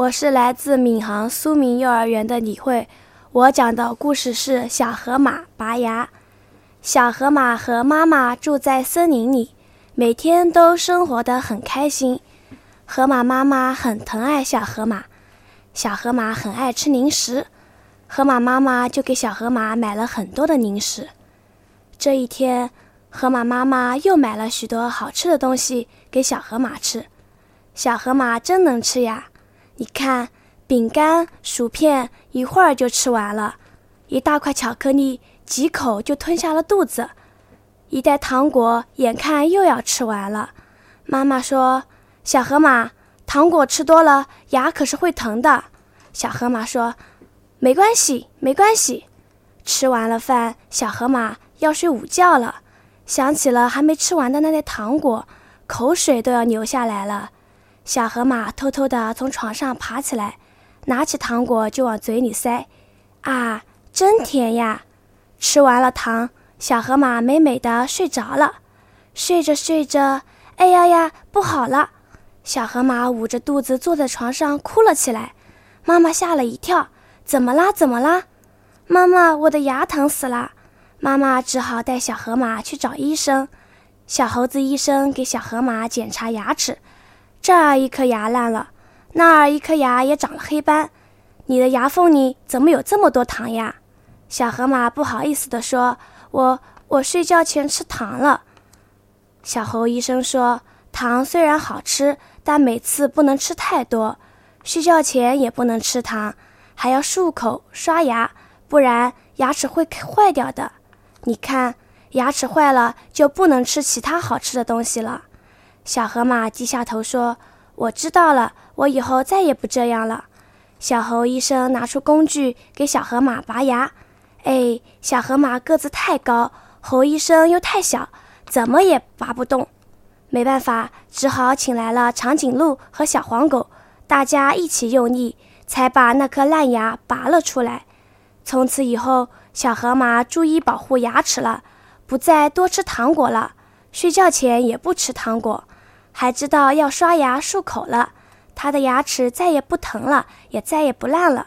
我是来自闵行苏明幼儿园的李慧，我讲的故事是小河马拔牙。小河马和妈妈住在森林里，每天都生活得很开心。河马妈妈很疼爱小河马，小河马很爱吃零食，河马妈妈就给小河马买了很多的零食。这一天，河马妈妈又买了许多好吃的东西给小河马吃。小河马真能吃呀！你看，饼干、薯片一会儿就吃完了，一大块巧克力几口就吞下了肚子，一袋糖果眼看又要吃完了。妈妈说：“小河马，糖果吃多了牙可是会疼的。”小河马说：“没关系，没关系。”吃完了饭，小河马要睡午觉了，想起了还没吃完的那袋糖果，口水都要流下来了。小河马偷偷地从床上爬起来，拿起糖果就往嘴里塞，啊，真甜呀！吃完了糖，小河马美美的睡着了。睡着睡着，哎呀呀，不好了！小河马捂着肚子坐在床上哭了起来。妈妈吓了一跳，怎么啦？怎么啦？妈妈，我的牙疼死了！妈妈只好带小河马去找医生。小猴子医生给小河马检查牙齿。这儿一颗牙烂了，那儿一颗牙也长了黑斑，你的牙缝里怎么有这么多糖呀？小河马不好意思地说：“我我睡觉前吃糖了。”小猴医生说：“糖虽然好吃，但每次不能吃太多，睡觉前也不能吃糖，还要漱口刷牙，不然牙齿会坏掉的。你看，牙齿坏了就不能吃其他好吃的东西了。”小河马低下头说：“我知道了，我以后再也不这样了。”小猴医生拿出工具给小河马拔牙。哎，小河马个子太高，猴医生又太小，怎么也拔不动。没办法，只好请来了长颈鹿和小黄狗，大家一起用力，才把那颗烂牙拔了出来。从此以后，小河马注意保护牙齿了，不再多吃糖果了，睡觉前也不吃糖果。还知道要刷牙漱口了，他的牙齿再也不疼了，也再也不烂了。